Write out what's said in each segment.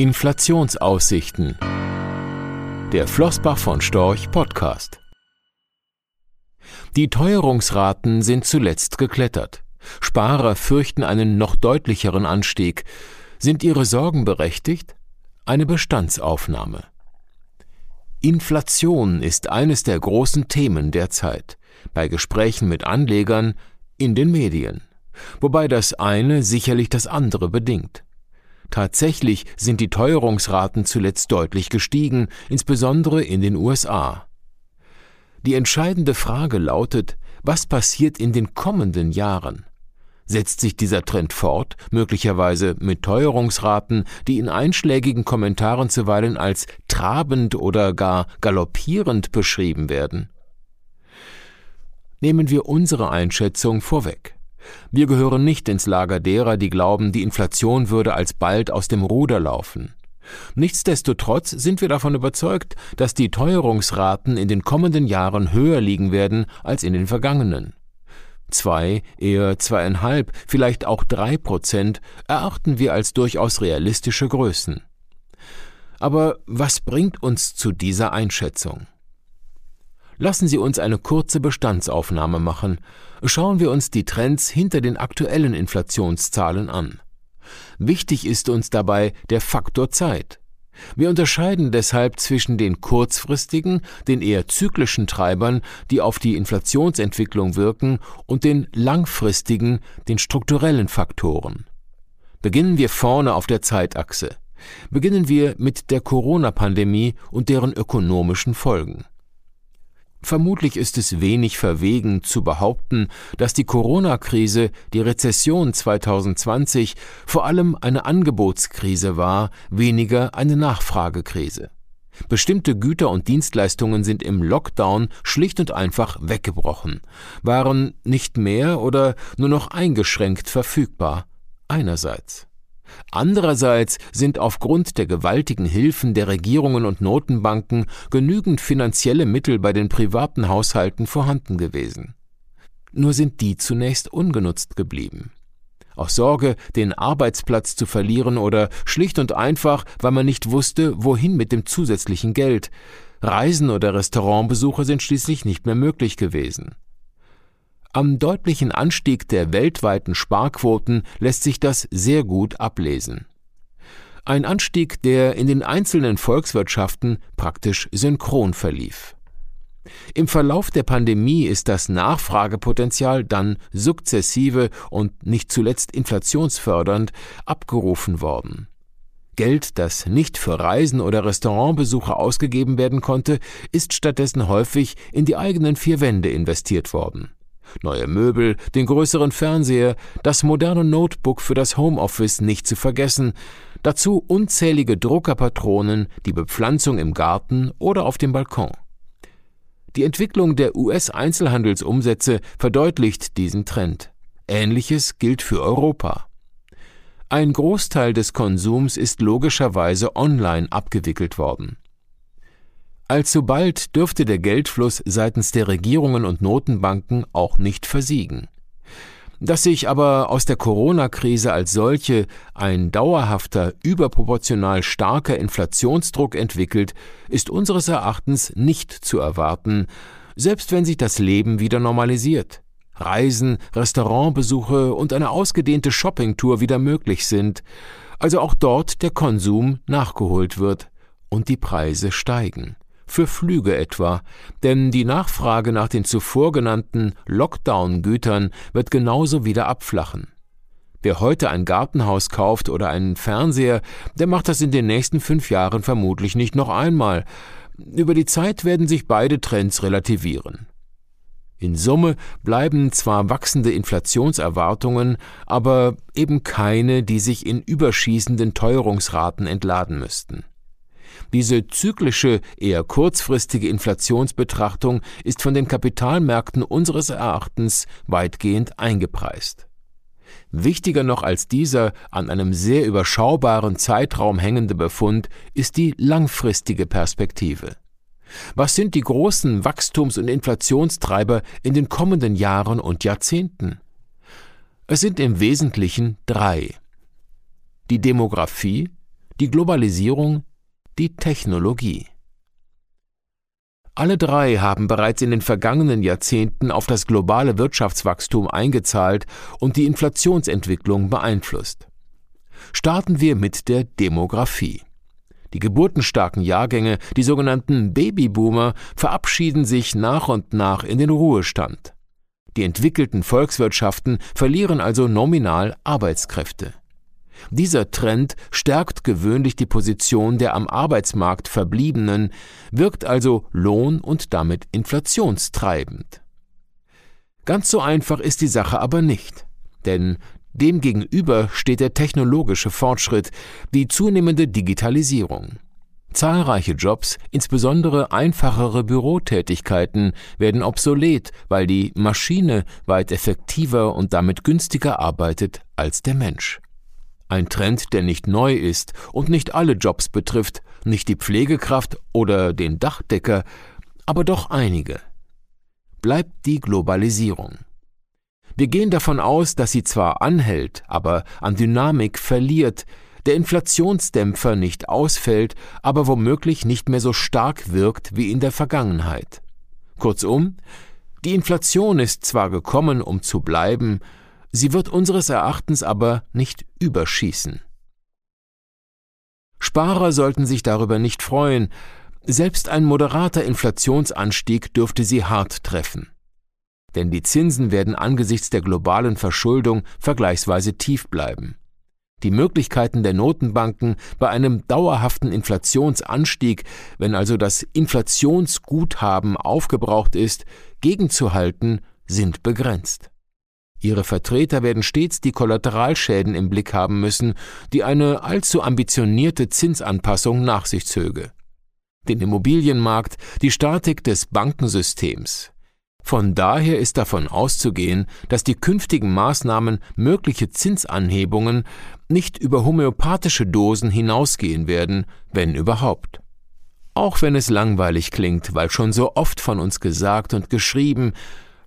Inflationsaussichten. Der Flossbach von Storch Podcast. Die Teuerungsraten sind zuletzt geklettert. Sparer fürchten einen noch deutlicheren Anstieg. Sind ihre Sorgen berechtigt? Eine Bestandsaufnahme. Inflation ist eines der großen Themen der Zeit, bei Gesprächen mit Anlegern, in den Medien, wobei das eine sicherlich das andere bedingt. Tatsächlich sind die Teuerungsraten zuletzt deutlich gestiegen, insbesondere in den USA. Die entscheidende Frage lautet, was passiert in den kommenden Jahren? Setzt sich dieser Trend fort, möglicherweise mit Teuerungsraten, die in einschlägigen Kommentaren zuweilen als trabend oder gar galoppierend beschrieben werden? Nehmen wir unsere Einschätzung vorweg. Wir gehören nicht ins Lager derer, die glauben, die Inflation würde alsbald aus dem Ruder laufen. Nichtsdestotrotz sind wir davon überzeugt, dass die Teuerungsraten in den kommenden Jahren höher liegen werden als in den vergangenen. Zwei, eher zweieinhalb, vielleicht auch drei Prozent erachten wir als durchaus realistische Größen. Aber was bringt uns zu dieser Einschätzung? Lassen Sie uns eine kurze Bestandsaufnahme machen. Schauen wir uns die Trends hinter den aktuellen Inflationszahlen an. Wichtig ist uns dabei der Faktor Zeit. Wir unterscheiden deshalb zwischen den kurzfristigen, den eher zyklischen Treibern, die auf die Inflationsentwicklung wirken, und den langfristigen, den strukturellen Faktoren. Beginnen wir vorne auf der Zeitachse. Beginnen wir mit der Corona-Pandemie und deren ökonomischen Folgen. Vermutlich ist es wenig verwegen zu behaupten, dass die Corona-Krise, die Rezession 2020 vor allem eine Angebotskrise war, weniger eine Nachfragekrise. Bestimmte Güter und Dienstleistungen sind im Lockdown schlicht und einfach weggebrochen, waren nicht mehr oder nur noch eingeschränkt verfügbar. Einerseits. Andererseits sind aufgrund der gewaltigen Hilfen der Regierungen und Notenbanken genügend finanzielle Mittel bei den privaten Haushalten vorhanden gewesen. Nur sind die zunächst ungenutzt geblieben. Aus Sorge, den Arbeitsplatz zu verlieren oder schlicht und einfach, weil man nicht wusste, wohin mit dem zusätzlichen Geld. Reisen oder Restaurantbesuche sind schließlich nicht mehr möglich gewesen. Am deutlichen Anstieg der weltweiten Sparquoten lässt sich das sehr gut ablesen. Ein Anstieg, der in den einzelnen Volkswirtschaften praktisch synchron verlief. Im Verlauf der Pandemie ist das Nachfragepotenzial dann sukzessive und nicht zuletzt inflationsfördernd abgerufen worden. Geld, das nicht für Reisen oder Restaurantbesuche ausgegeben werden konnte, ist stattdessen häufig in die eigenen vier Wände investiert worden neue Möbel, den größeren Fernseher, das moderne Notebook für das Homeoffice nicht zu vergessen, dazu unzählige Druckerpatronen, die Bepflanzung im Garten oder auf dem Balkon. Die Entwicklung der US-Einzelhandelsumsätze verdeutlicht diesen Trend. Ähnliches gilt für Europa. Ein Großteil des Konsums ist logischerweise online abgewickelt worden. Allzu bald dürfte der Geldfluss seitens der Regierungen und Notenbanken auch nicht versiegen. Dass sich aber aus der Corona-Krise als solche ein dauerhafter, überproportional starker Inflationsdruck entwickelt, ist unseres Erachtens nicht zu erwarten, selbst wenn sich das Leben wieder normalisiert. Reisen, Restaurantbesuche und eine ausgedehnte Shoppingtour wieder möglich sind, also auch dort der Konsum nachgeholt wird und die Preise steigen für Flüge etwa, denn die Nachfrage nach den zuvor genannten Lockdown-Gütern wird genauso wieder abflachen. Wer heute ein Gartenhaus kauft oder einen Fernseher, der macht das in den nächsten fünf Jahren vermutlich nicht noch einmal. Über die Zeit werden sich beide Trends relativieren. In Summe bleiben zwar wachsende Inflationserwartungen, aber eben keine, die sich in überschießenden Teuerungsraten entladen müssten. Diese zyklische, eher kurzfristige Inflationsbetrachtung ist von den Kapitalmärkten unseres Erachtens weitgehend eingepreist. Wichtiger noch als dieser an einem sehr überschaubaren Zeitraum hängende Befund ist die langfristige Perspektive. Was sind die großen Wachstums- und Inflationstreiber in den kommenden Jahren und Jahrzehnten? Es sind im Wesentlichen drei. Die Demografie, die Globalisierung, die Technologie. Alle drei haben bereits in den vergangenen Jahrzehnten auf das globale Wirtschaftswachstum eingezahlt und die Inflationsentwicklung beeinflusst. Starten wir mit der Demografie. Die geburtenstarken Jahrgänge, die sogenannten Babyboomer, verabschieden sich nach und nach in den Ruhestand. Die entwickelten Volkswirtschaften verlieren also nominal Arbeitskräfte. Dieser Trend stärkt gewöhnlich die Position der am Arbeitsmarkt Verbliebenen, wirkt also lohn- und damit inflationstreibend. Ganz so einfach ist die Sache aber nicht, denn demgegenüber steht der technologische Fortschritt, die zunehmende Digitalisierung. Zahlreiche Jobs, insbesondere einfachere Bürotätigkeiten, werden obsolet, weil die Maschine weit effektiver und damit günstiger arbeitet als der Mensch. Ein Trend, der nicht neu ist und nicht alle Jobs betrifft, nicht die Pflegekraft oder den Dachdecker, aber doch einige. Bleibt die Globalisierung. Wir gehen davon aus, dass sie zwar anhält, aber an Dynamik verliert, der Inflationsdämpfer nicht ausfällt, aber womöglich nicht mehr so stark wirkt wie in der Vergangenheit. Kurzum, die Inflation ist zwar gekommen, um zu bleiben, Sie wird unseres Erachtens aber nicht überschießen. Sparer sollten sich darüber nicht freuen, selbst ein moderater Inflationsanstieg dürfte sie hart treffen. Denn die Zinsen werden angesichts der globalen Verschuldung vergleichsweise tief bleiben. Die Möglichkeiten der Notenbanken bei einem dauerhaften Inflationsanstieg, wenn also das Inflationsguthaben aufgebraucht ist, gegenzuhalten, sind begrenzt. Ihre Vertreter werden stets die Kollateralschäden im Blick haben müssen, die eine allzu ambitionierte Zinsanpassung nach sich zöge. Den Immobilienmarkt, die Statik des Bankensystems. Von daher ist davon auszugehen, dass die künftigen Maßnahmen mögliche Zinsanhebungen nicht über homöopathische Dosen hinausgehen werden, wenn überhaupt. Auch wenn es langweilig klingt, weil schon so oft von uns gesagt und geschrieben,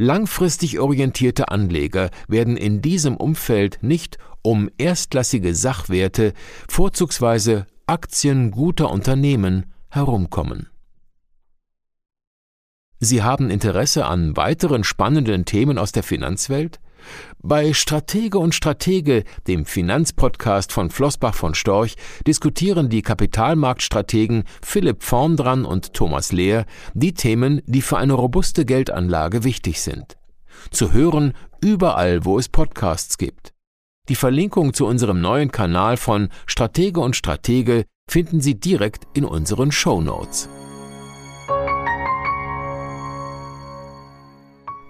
Langfristig orientierte Anleger werden in diesem Umfeld nicht um erstklassige Sachwerte, vorzugsweise Aktien guter Unternehmen, herumkommen. Sie haben Interesse an weiteren spannenden Themen aus der Finanzwelt? Bei Stratege und Stratege, dem Finanzpodcast von Flossbach von Storch, diskutieren die Kapitalmarktstrategen Philipp Vorndran und Thomas Lehr die Themen, die für eine robuste Geldanlage wichtig sind. Zu hören überall, wo es Podcasts gibt. Die Verlinkung zu unserem neuen Kanal von Stratege und Stratege finden Sie direkt in unseren Show Notes.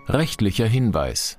Rechtlicher Hinweis